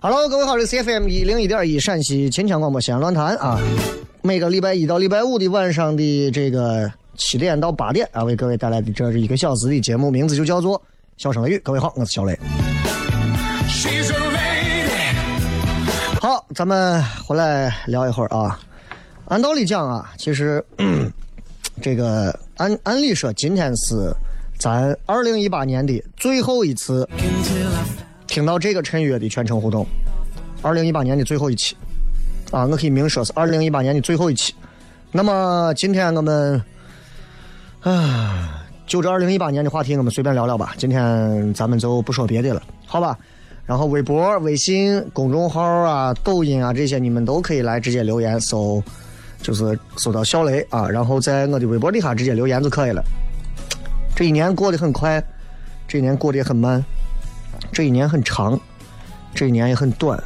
Hello，各位好，这是 CFM 一零一点一陕西秦腔广播西安论坛啊。每个礼拜一到礼拜五的晚上的这个七点到八点啊，为各位带来的这是一个小时的节目，名字就叫做《笑声雷雨》。各位好，我是小雷。好，咱们回来聊一会儿啊。按道理讲啊，其实 这个按按理说，今天是咱二零一八年的最后一次听到这个陈悦的全程互动，二零一八年的最后一期。啊，我可以明说是二零一八年的最后一期。那么今天我们，啊，就这二零一八年的话题，我们随便聊聊吧。今天咱们就不说别的了，好吧？然后微博、微信公众号啊、抖音啊这些，你们都可以来直接留言，搜就是搜到小雷啊，然后在我的微博底下直接留言就可以了。这一年过得很快，这一年过得也很慢，这一年很长，这一年也很短。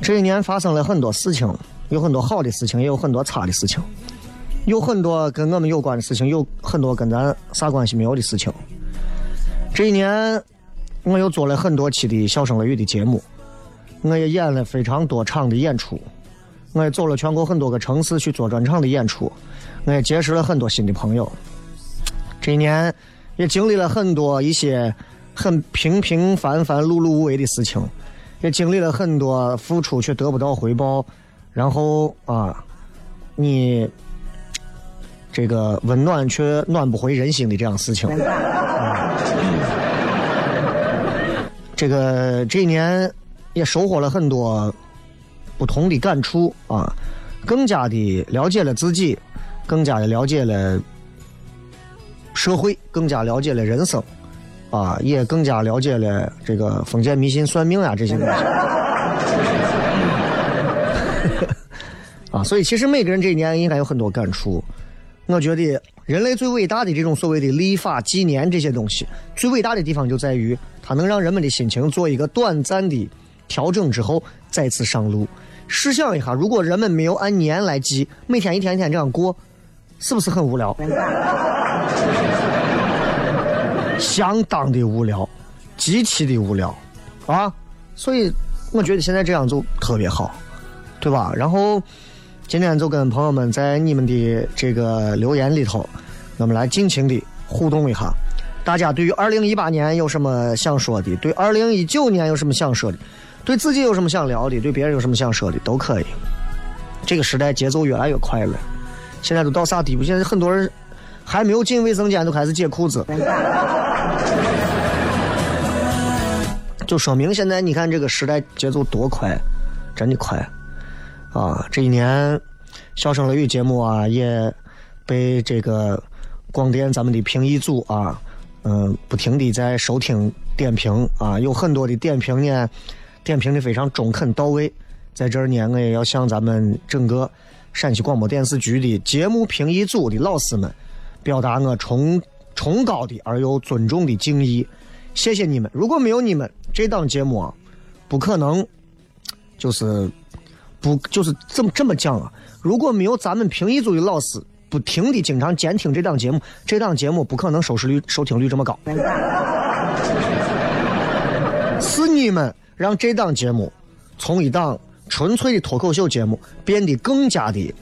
这一年发生了很多事情，有很多好的事情，也有很多差的事情，有很多跟我们有关的事情，有很多跟咱啥关系没有的事情。这一年，我又做了很多期的《笑声雷雨》的节目，我也演了非常多场的演出，我也走了全国很多个城市去做专场的演出，我也结识了很多新的朋友。这一年，也经历了很多一些很平平凡凡、碌碌无为的事情。也经历了很多付出却得不到回报，然后啊，你这个温暖却暖不回人心的这样事情。这个这一年也收获了很多不同的感触啊，更加的了解了自己，更加的了解了社会，更加了解了人生。啊，也更加了解了这个封建迷信、算命啊这些东西。啊，所以其实每个人这一年应该有很多感触。我觉得人类最伟大的这种所谓的立法、纪年这些东西，最伟大的地方就在于它能让人们的心情做一个短暂的调整之后再次上路。试想一下，如果人们没有按年来记，每天一天一天这样过，是不是很无聊？相当的无聊，极其的无聊，啊！所以我觉得现在这样就特别好，对吧？然后今天就跟朋友们在你们的这个留言里头，我们来尽情的互动一下。大家对于二零一八年有什么想说的？对二零一九年有什么想说的？对自己有什么想聊的？对别人有什么想说的？都可以。这个时代节奏越来越快了，现在都到啥地步？现在很多人。还没有进卫生间就开始解裤子，就说明现在你看这个时代节奏多快，真的快啊！这一年《笑声雷雨》节目啊，也被这个广电咱们的评议组啊，嗯，不停的在收听点评啊，有很多的点评呢，点评的非常中肯到位。在这儿呢，我也要向咱们整个陕西广播电视局的节目评议组的老师们，表达我崇崇高的而又尊重的敬意。谢谢你们！如果没有你们，这档节目啊，不可能，就是不就是这么这么讲啊。如果没有咱们评议组的老师不停的经常监听这档节目，这档节目不可能收视率、收听率这么高。是你们让这档节目从一档纯粹的脱口秀节目变得更加的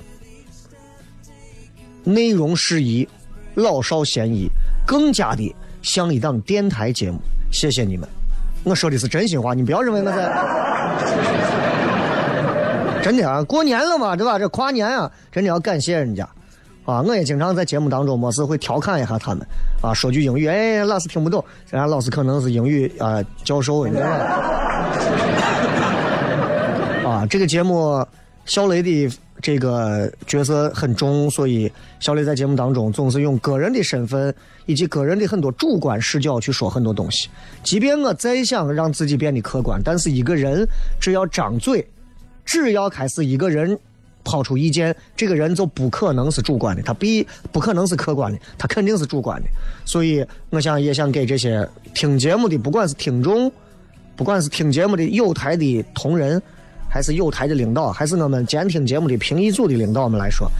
内容适宜、老少咸宜，更加的像一档电台节目。谢谢你们，我说的是真心话，你不要认为我在。真的啊，过年了嘛，对吧？这跨年啊，真的要感谢人家，啊，我也经常在节目当中没事会调侃一下他们，啊，说句英语，哎，老师听不懂，人家老师可能是英语啊教授，你知道吧？啊，这个节目小雷的这个角色很重，所以小磊在节目当中总是用个人的身份以及个人的很多主观视角去说很多东西。即便我再想让自己变得客观，但是一个人只要张嘴。只要开始一个人抛出意见，这个人就不可能是主观的，他必不可能是客观的，他肯定是主观的。所以，我想也想给这些听节目的，不管是听众，不管是听节目的有台的同仁，还是有台的领导，还是我们监听节目的评议组的领导们来说，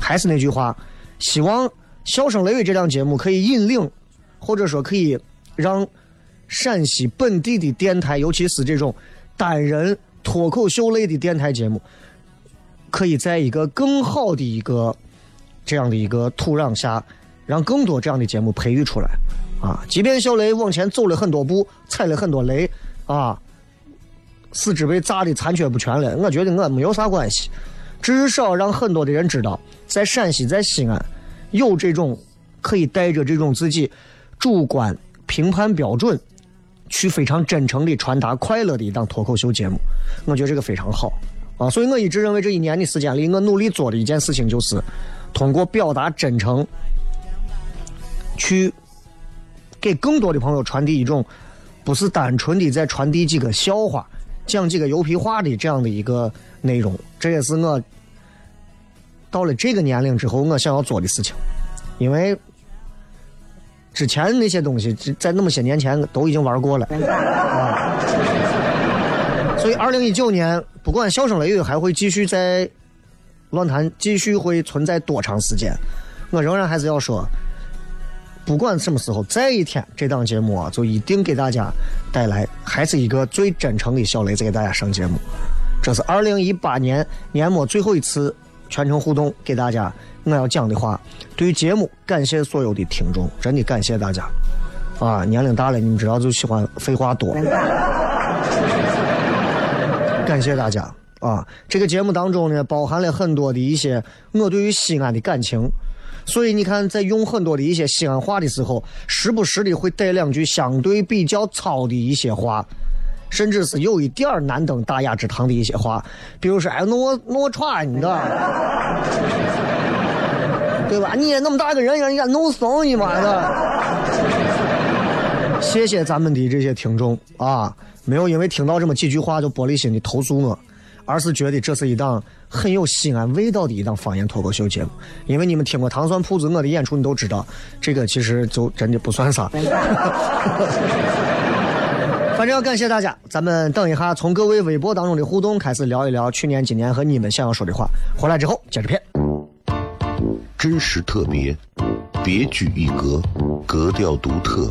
还是那句话，希望《笑声雷雨》这档节目可以引领，或者说可以让陕西本地的电台，尤其是这种单人。脱口秀类的电台节目，可以在一个更好的一个这样的一个土壤下，让更多这样的节目培育出来。啊，即便小雷往前走了很多步，踩了很多雷，啊，四肢被炸的残缺不全了，我觉得我没有啥关系。至少让很多的人知道，在陕西，在西安，有这种可以带着这种自己主观评判标准。去非常真诚的传达快乐的一档脱口秀节目，我觉得这个非常好啊！所以我一直认为这一年的时间里，我努力做的一件事情就是通过表达真诚，去给更多的朋友传递一种不是单纯的在传递几个笑话、讲几个油皮话的这样的一个内容。这也是我到了这个年龄之后我想要做的事情，因为。之前那些东西，在那么些年前都已经玩过了，啊！所以二零一九年，不管笑声雷雨还会继续在论坛继续会存在多长时间，我仍然还是要说，不管什么时候再一天，这档节目啊，就一定给大家带来还是一个最真诚的小雷子给大家上节目。这是二零一八年年末最后一次全程互动，给大家。我要讲的话，对于节目，感谢所有的听众，真的感谢大家。啊，年龄大了，你们知道就喜欢废话多。感谢大家啊！这个节目当中呢，包含了很多的一些我对于西安的感情，所以你看，在用很多的一些西安话的时候，时不时的会带两句相对比较糙的一些话，甚至是有一点儿难登大雅之堂的一些话，比如说，哎，我我穿你的。对吧？你也那么大个人，人家弄怂你妈的！谢谢咱们的这些听众啊，没有因为听到这么几句话就玻璃心的投诉我，而是觉得这是一档很有西安味道的一档方言脱口秀节目。因为你们听过糖蒜铺子我的演出，你都知道，这个其实就真的不算啥。反正要感谢大家，咱们等一下从各位微博当中的互动开始聊一聊去年、今年和你们想要说的话。回来之后接着片。真实特别，别具一格，格调独特，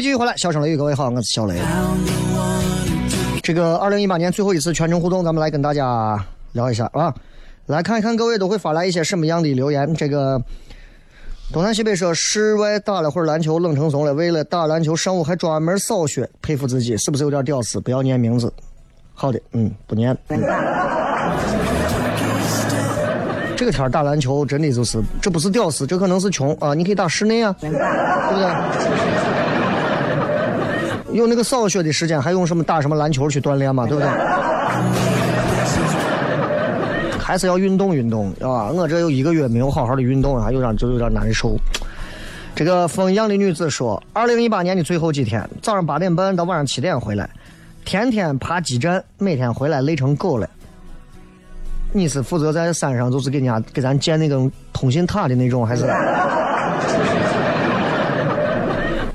继续回来，笑声雷雨，各位好，我是小雷。这个二零一八年最后一次全程互动，咱们来跟大家聊一下啊，来看一看各位都会发来一些什么样的留言。这个东南西北说室外打了会儿篮球，冷成怂了，为了打篮球上午还专门扫雪，佩服自己，是不是有点屌丝？不要念名字。好的，嗯，不念。这个天打篮球真的就是，这不是屌丝，这可能是穷啊！你可以打室内啊，对不对？有那个扫雪的时间，还用什么打什么篮球去锻炼嘛？对不对？还是要运动运动，啊！我这有一个月没有好好的运动啊，有点就有点难受。这个风一样的女子说：，二零一八年的最后几天，早上八点半到晚上七点回来，天天爬基站，每天回来累成狗了。你是负责在山上，就是给人家给咱建那种通信塔的那种，还是？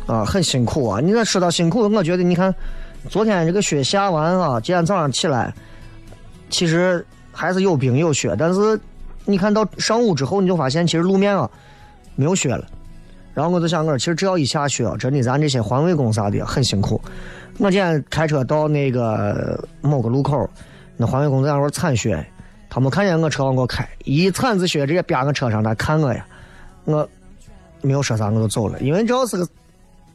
啊，很辛苦啊！你这说到辛苦，我觉得你看，昨天这个雪下完啊，今天早上起来，其实还是有冰有雪，但是你看到上午之后，你就发现其实路面啊没有雪了。然后我就想，我其实只要一下雪，真的咱这些环卫工啥的很辛苦。我今天开车到那个某个路口，那环卫工在那块铲雪，他没看见我车往过开，一铲子雪直接别我车上，他看我呀，我没有说啥，我就走了，因为只要是个。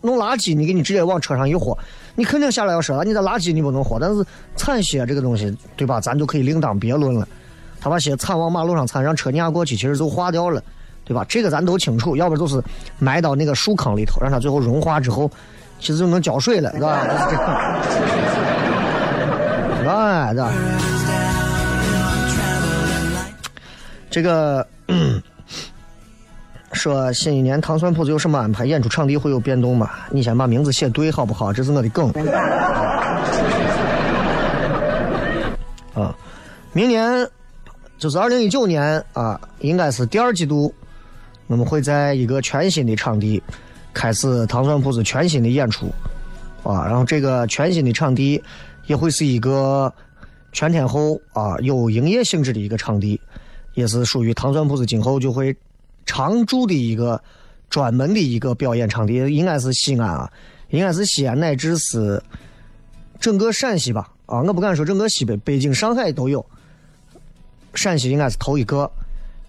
弄垃圾，你给你直接往车上一豁，你肯定下来要说了。你的垃圾你不能豁，但是铲雪这个东西，对吧？咱就可以另当别论了。他把鞋铲往马路上铲，让车碾过去，其实就化掉了，对吧？这个咱都清楚。要不就是埋到那个树坑里头，让它最后融化之后，其实就能浇水了，是吧？哎，对吧？这个。说新一年糖蒜铺子有什么安排？演出场地会有变动吗？你先把名字写对好不好？这是我的梗。啊，明年就是二零一九年啊，应该是第二季度，我们会在一个全新的场地开始糖蒜铺子全新的演出啊。然后这个全新的场地也会是一个全天候啊有营业性质的一个场地，也是属于糖蒜铺子今后就会。常驻的一个专门的一个表演场地，应该是西安啊，应该是西安乃至是整个陕西吧啊，我不敢说整个西北，北京、上海都有，陕西应该是头一个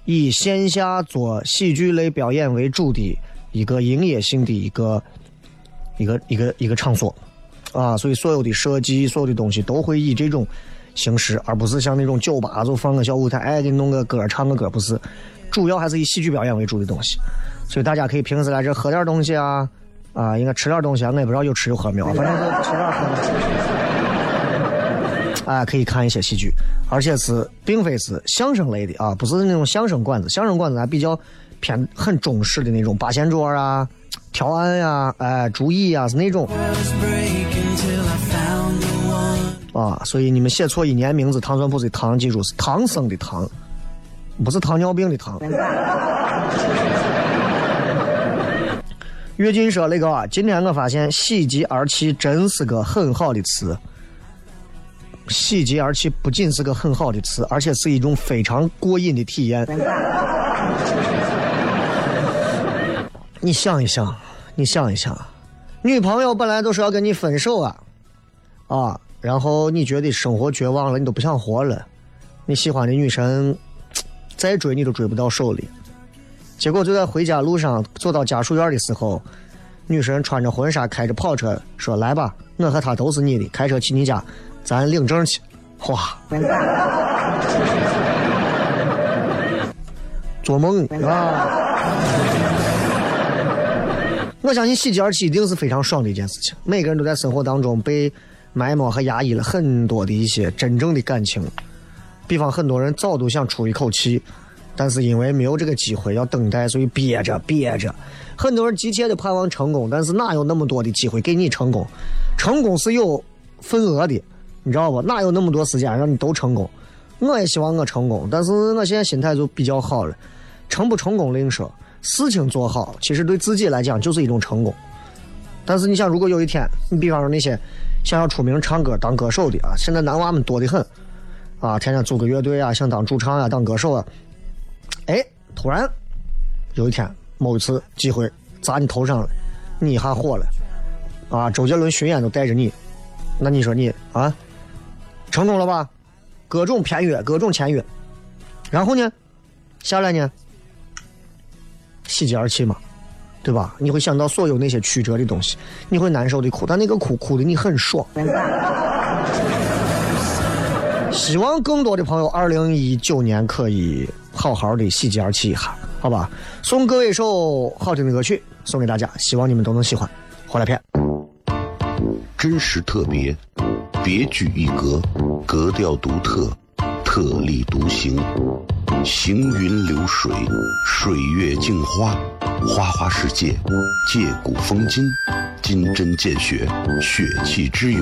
以线下做喜剧类表演为主的一个营业性的一个一个一个一个场所啊，所以所有的设计、所有的东西都会以这种形式，而不是像那种酒吧就放个小舞台，哎，给你弄个歌唱个歌，不是。主要还是以喜剧表演为主的东西，所以大家可以平时来这喝点东西啊，啊，应该吃点东西啊，我也不知道有吃有喝没有，反正是吃点喝点。哎，可以看一些戏剧，而且是并非是相声类的啊，不是那种相声馆子，相声馆子还比较偏很中式的那种八仙桌啊、条案呀、哎、竹椅啊是那种。啊，所以你们写错一年名字，糖蒜铺子的糖，记住是唐僧的唐。不是糖尿病的糖。岳军说：“那个啊，今天我发现‘喜极而泣’真是个很好的词。喜极而泣不仅是个很好的词，而且是一种非常过瘾的体验。你想一想，你想一想，女朋友本来都是要跟你分手啊，啊，然后你觉得生活绝望了，你都不想活了，你喜欢的女神。”再追你都追不到手里，结果就在回家路上走到家属院的时候，女神穿着婚纱开着跑车说：“来吧，我和他都是你的，开车去你家，咱领证去。哇，做梦啊！我相信喜极而泣一定是非常爽的一件事情。每个人都在生活当中被埋没和压抑了很多的一些真正的感情，比方很多人早都想出一口气。但是因为没有这个机会要等待，所以憋着憋着。很多人急切的盼望成功，但是哪有那么多的机会给你成功？成功是有份额的，你知道不？哪有那么多时间让你都成功？我也希望我成功，但是我现在心态就比较好了。成不成功另说，事情做好，其实对自己来讲就是一种成功。但是你想，如果有一天，你比方说那些想要出名唱歌当歌手的啊，现在男娃们多得很啊，天天组个乐队啊，想当主唱啊，当歌手啊。哎，突然有一天某一次机会砸你头上了，你一下火了，啊！周杰伦巡演都带着你，那你说你啊，成功了吧？各种片约，各种签约，然后呢，下来呢，喜极而泣嘛，对吧？你会想到所有那些曲折的东西，你会难受的哭，但那个哭哭的你很爽。希望更多的朋友，二零一九年可以。好好的喜极而泣一下，好吧？送各位一首好听的歌曲，送给大家，希望你们都能喜欢。回来片，真实特别，别具一格，格调独特，特立独行，行云流水，水月镜花，花花世界，借古风今。金针见血，血气之勇；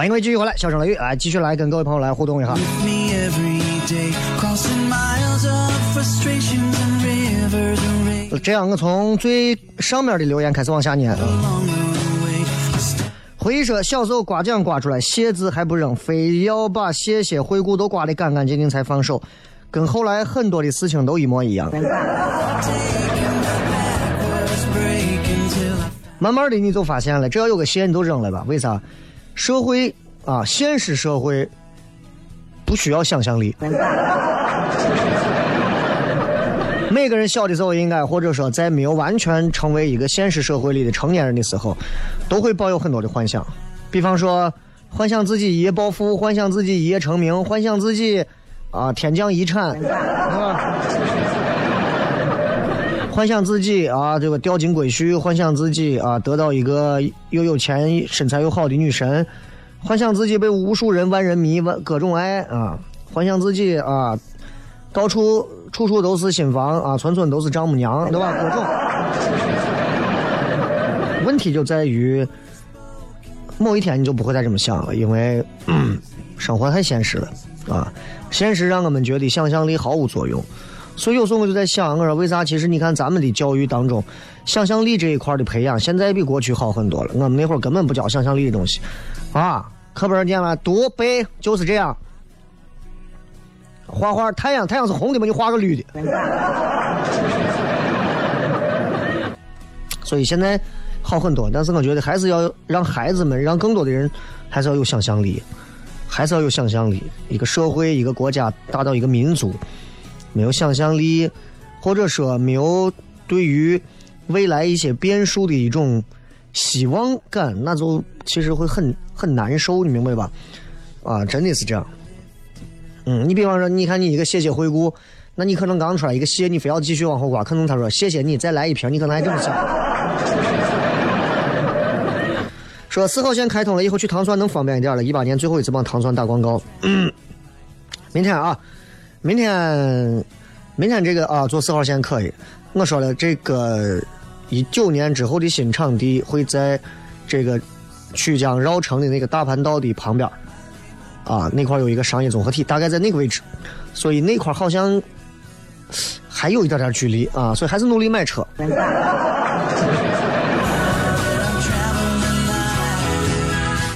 欢迎各位继续回来，笑声雷雨来，继续来跟各位朋友来互动一下。这样，我从最上面的留言开始往下念。回忆说，小时候刮奖刮出来，谢字还不扔，非要把谢谢惠顾都刮得干干净净才放手，跟后来很多的事情都一模一样。慢慢的你就发现了，只要有个谢你都扔了吧？为啥？社会啊，现实社会不需要想象力。每个人小的时候，应该或者说在没有完全成为一个现实社会里的成年人的时候，都会抱有很多的幻想。比方说，幻想自己一夜暴富，幻想自己一夜成名，幻想自己啊天降遗产，幻想自己啊这个掉进鬼墟，幻想自己啊得到一个又有钱、身材又好的女神，幻想自己被无数人万人迷、万各种爱啊，幻想自己啊到处。处处都是新房啊，村村都是丈母娘，对吧？各种。问题就在于，某一天你就不会再这么想了，因为生活太现实了啊！现实让我们觉得想象力毫无作用。所以有时候我就在想，我说为啥？其实你看咱们的教育当中，想象力这一块的培养，现在比过去好很多了。我们那会儿根本不教想象力的东西啊，课本上念了读背就是这样。画画，太阳，太阳是红的嘛？你画个绿的。所以现在好很多。但是我觉得还是要让孩子们，让更多的人，还是要有想象力，还是要有想象力。一个社会，一个国家，达到一个民族，没有想象力，或者说没有对于未来一些变数的一种希望感，那就其实会很很难受，你明白吧？啊，真的是这样。嗯，你比方说，你看你一个谢谢回顾，那你可能刚出来一个谢，你非要继续往后刮，可能他说谢谢你，再来一瓶，你可能还这么想。说四号线开通了以后去糖蒜能方便一点了，一八年最后一次帮糖蒜打广告。明天啊，明天，明天这个啊，坐四号线可以。我说了，这个一九年之后的新场地会在这个曲江绕城的那个大盘道的旁边。啊，那块有一个商业综合体，大概在那个位置，所以那块好像还有一点点距离啊，所以还是努力买车。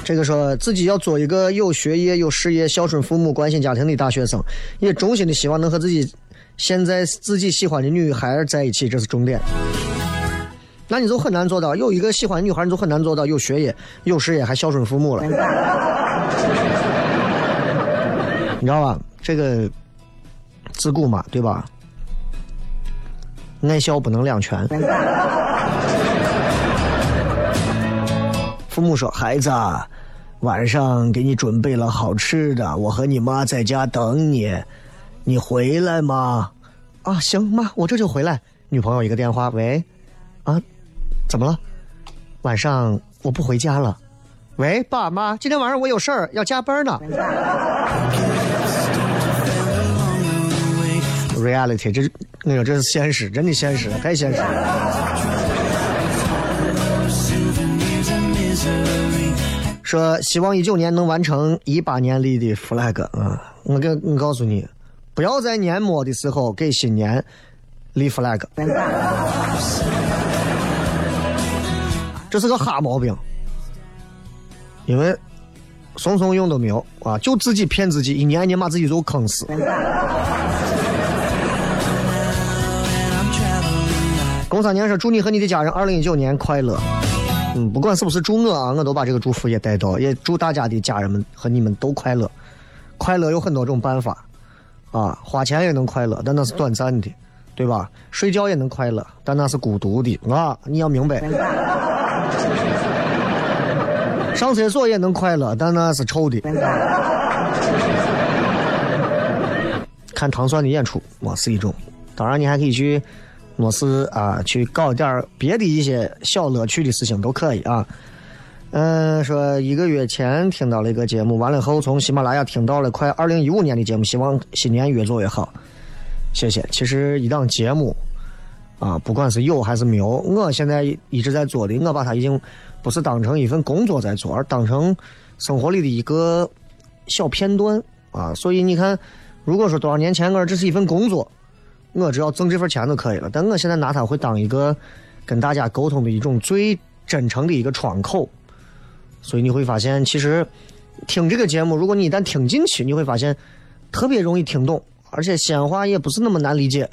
这个说自己要做一个有学业、有事业、孝顺父母、关心家庭的大学生，也衷心的希望能和自己现在自己喜欢的女孩在一起，这是重点。那你就很难做到，有一个喜欢的女孩，你就很难做到有学业、有事业还孝顺父母了。你知道吧？这个自古嘛，对吧？爱孝不能两全。父母说：“孩子，晚上给你准备了好吃的，我和你妈在家等你，你回来吗？”啊，行，妈，我这就回来。女朋友一个电话，喂，啊，怎么了？晚上我不回家了。喂，爸妈，今天晚上我有事儿要加班呢。reality，这那个这是现实，真的现实，太现实了。说希望一九年能完成一八年立的 flag 啊！我给我告诉你，不要在年末的时候给新年立 flag，这是个哈毛病，因为怂怂用都没有啊，就自己骗自己，一年一年把自己都坑死。公三年说祝你和你的家人二零一九年快乐。嗯，不管是不是祝我啊，我都把这个祝福也带到，也祝大家的家人们和你们都快乐。快乐有很多种办法啊，花钱也能快乐，但那是短暂的，对吧？睡觉也能快乐，但那是孤独的啊，你要明白。上厕所也能快乐，但那是臭的。看糖蒜的演出，我是一种。当然，你还可以去。我是啊，去搞点别的一些小乐趣的事情都可以啊。嗯，说一个月前听到了一个节目，完了后从喜马拉雅听到了快二零一五年的节目，希望新年越做越好。谢谢。其实一档节目啊，不管是有还是没有，我现在一直在做的，我把它已经不是当成一份工作在做，而当成生活里的一个小片段啊。所以你看，如果说多少年前我这是一份工作。我只要挣这份钱就可以了，但我现在拿它会当一个跟大家沟通的一种最真诚的一个窗口，所以你会发现，其实听这个节目，如果你一旦听进去，你会发现特别容易听懂，而且西安话也不是那么难理解，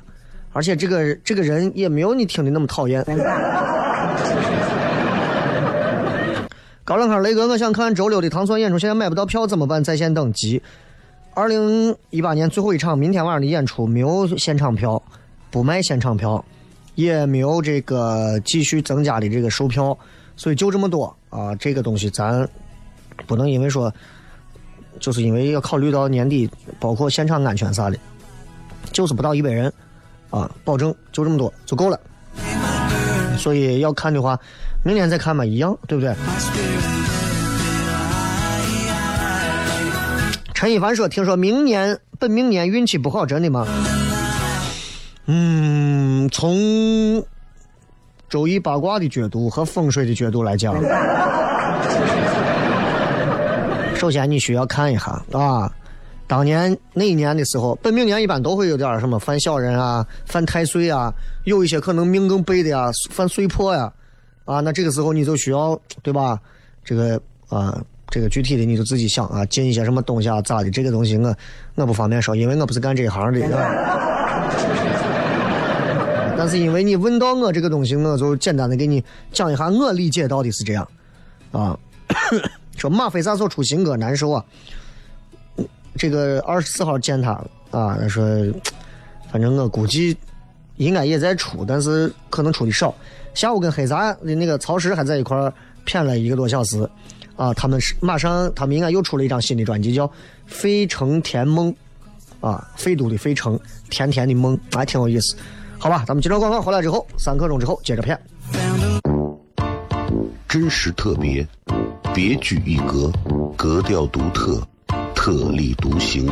而且这个这个人也没有你听的那么讨厌。高冷康雷哥，我想看周六的糖蒜演出，现在买不到票怎么办？在线等急。二零一八年最后一场，明天晚上的演出没有现场票，不卖现场票，也没有这个继续增加的这个售票，所以就这么多啊！这个东西咱不能因为说，就是因为要考虑到年底，包括现场安全啥的，就是不到一百人啊，保证就这么多就够了。所以要看的话，明天再看吧，一样，对不对？陈一凡说：“听说明年本明年运气不好，真的吗？”嗯，从周易八卦的角度和风水的角度来讲，首先你需要看一下啊，当年那一年的时候，本命年一般都会有点什么犯小人啊、犯太岁啊，有一些可能命更背的呀、犯岁破呀，啊，那这个时候你就需要对吧？这个啊。这个具体的你就自己想啊，进一些什么东西啊，咋的？这个东西我我不方便说，因为我不是干这一行的。但是因为你问到我这个东西，我就简单的给你讲一下我理解到的是这样啊。说马飞啥时候出新歌难受啊？这个二十四号见他啊，他说，反正我估计应该也在出，但是可能出的少。下午跟黑撒的那个曹石还在一块儿谝了一个多小时啊，他们是马上他们应该又出了一张新的专辑，叫《费城甜梦》啊，费都的费城，甜甜的梦，还挺有意思。好吧，咱们接着广告回来之后，三刻钟之后接着片。真实特别，别具一格，格调独特，特立独行，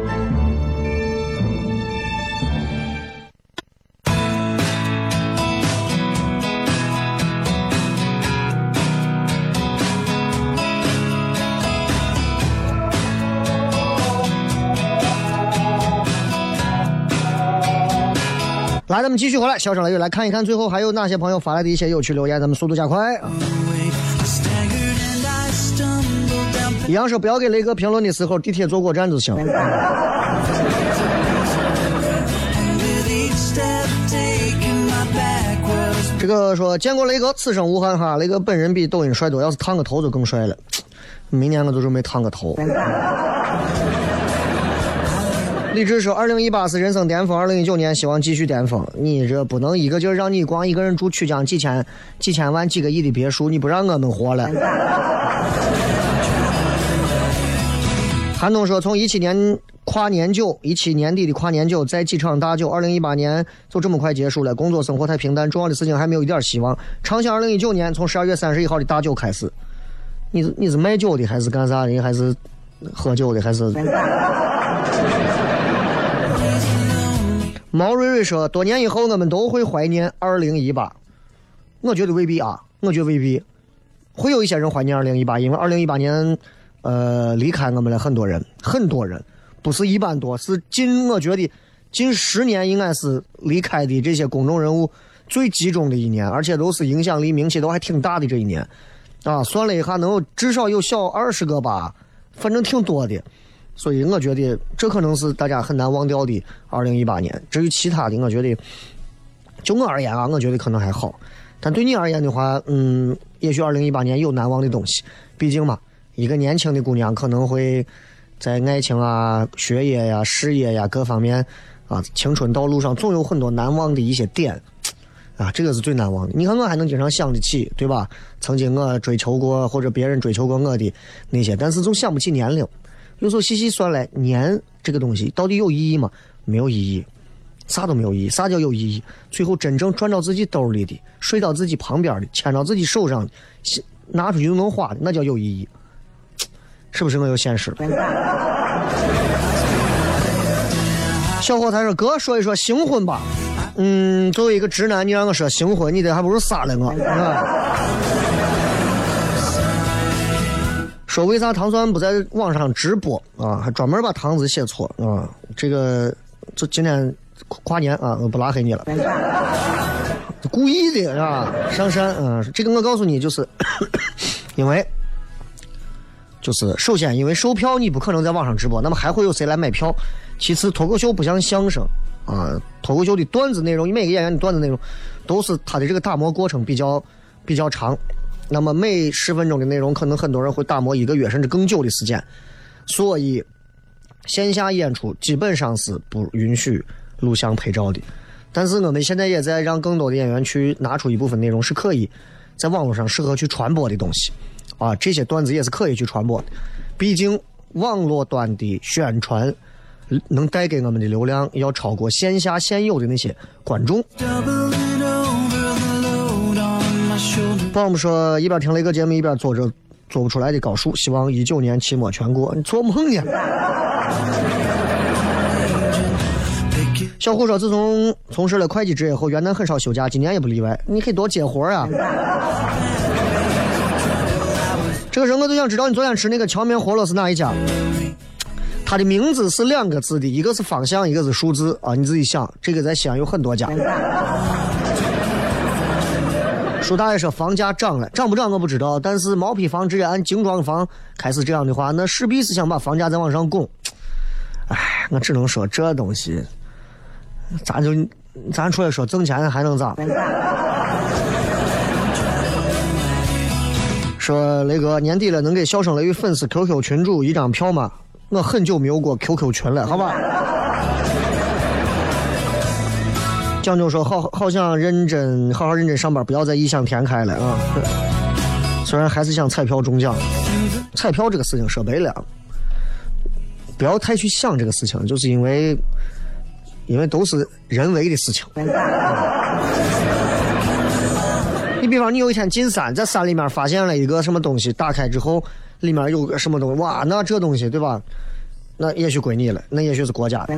来，咱们继续回来，笑声雷雨来看一看，最后还有哪些朋友发来的一些有趣留言，咱们速度加快。一样说不要给雷哥评论的时候，地铁坐过站就行。这个说见过雷哥，此生无憾哈。雷哥本人比抖音帅多，要是烫个头就更帅了。明年我就准备烫个头。李志说：“二零一八是人生巅峰，二零一九年希望继续巅峰。你这不能一个劲儿让你光一个人住曲江几千、几千万、几个亿的别墅，你不让我们活了。”韩东说：“从一七年跨年酒，一七年底的跨年酒，在几场大酒，二零一八年就这么快结束了。工作生活太平淡，重要的事情还没有一点希望。畅想二零一九年，从十二月三十一号的大酒开始。你是你是卖酒的，还是干啥的？还是喝酒的？还是？”毛瑞瑞说：“多年以后，我们都会怀念二零一八。我觉得未必啊，我觉得未必会有一些人怀念二零一八，因为二零一八年，呃，离开我们了很多人，很多人，不是一般多，是近我觉得近十年应该是离开的这些公众人物最集中的一年，而且都是影响力、名气都还挺大的这一年啊。算了一下，能有至少有小二十个吧，反正挺多的。”所以我觉得这可能是大家很难忘掉的二零一八年。至于其他的，我觉得就我而言啊，我觉得可能还好。但对你而言的话，嗯，也许二零一八年有难忘的东西。毕竟嘛，一个年轻的姑娘可能会在爱情啊、学业呀、事业呀各方面啊，青春道路上总有很多难忘的一些点啊，这个是最难忘的。你看我还能经常想得起，对吧？曾经我追求过或者别人追求过我的那些，但是总想不起年龄。有时候细细算来，年这个东西到底有意义吗？没有意义，啥都没有意义。啥叫有意义？最后真正赚到自己兜里的、睡到自己旁边的、牵到自己手上的、拿出去就能花的，那叫有意义。是不是我有现实了？小伙他说：“哥，说一说行婚吧。”嗯，作为一个直男，你让我说行婚，你得还不如杀了我。说为啥糖蒜不在网上直播啊？还专门把糖字写错啊？这个就今天跨年啊，我不拉黑你了，故意的是吧？上山啊，这个我告诉你，就是 因为就是首先因为售票你不可能在网上直播，那么还会有谁来买票？其次脱口秀不像相声，啊。脱口秀的段子内容，每个演员的段子内容都是他的这个打磨过程比较比较长。那么每十分钟的内容，可能很多人会打磨一个月甚至更久的时间。所以线下演出基本上是不允许录像拍照的。但是我们现在也在让更多的演员去拿出一部分内容是可以在网络上适合去传播的东西啊，这些段子也是可以去传播的。毕竟网络端的宣传。能带给我们的流量要超过线下现有的那些观众。宝们说一边听雷哥节目一边做着做不出来的高数，希望一九年期末全过。你做梦呢？小胡说，自从从事了会计职业后，元旦很少休假，今年也不例外。你可以多接活啊。这个人我就想知道你昨天吃那个荞面饸饹是哪一家？它的名字是两个字的，一个是方向，一个是数字啊！你自己想，这个在西安有很多家。舒大爷说房价涨了，涨不涨我不知道，但是毛坯房直接按精装房开始这样的话，那势必是想把房价再往上拱。哎，我只能说这东西，咱就咱出来说挣钱还能咋？说雷哥年底了，能给笑声雷雨粉丝 QQ 群主一张票吗？我很久没有过 QQ 群了，好吧？讲究说好好想认真，好好认真上班，不要再异想天开了啊！虽然还是想彩票中奖，彩票这个事情说白了，不要太去想这个事情，就是因为因为都是人为的事情。你比方你有一天进山，在山里面发现了一个什么东西，打开之后。里面有个什么东西？哇，那这东西对吧？那也许归你了，那也许是国家的。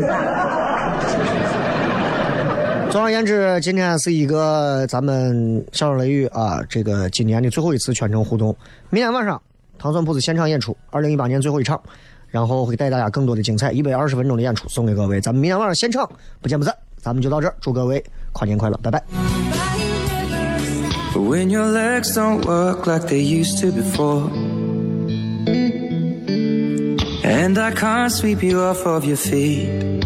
总而言之，今天是一个咱们小声雷雨啊，这个今年的最后一次全程互动。明天晚上糖蒜铺子现场演出，二零一八年最后一场，然后会带大家更多的精彩，一百二十分钟的演出送给各位。咱们明天晚上现场不见不散，咱们就到这儿，祝各位跨年快乐，拜拜。When your legs don't work like they used to before, And I can't sweep you off of your feet.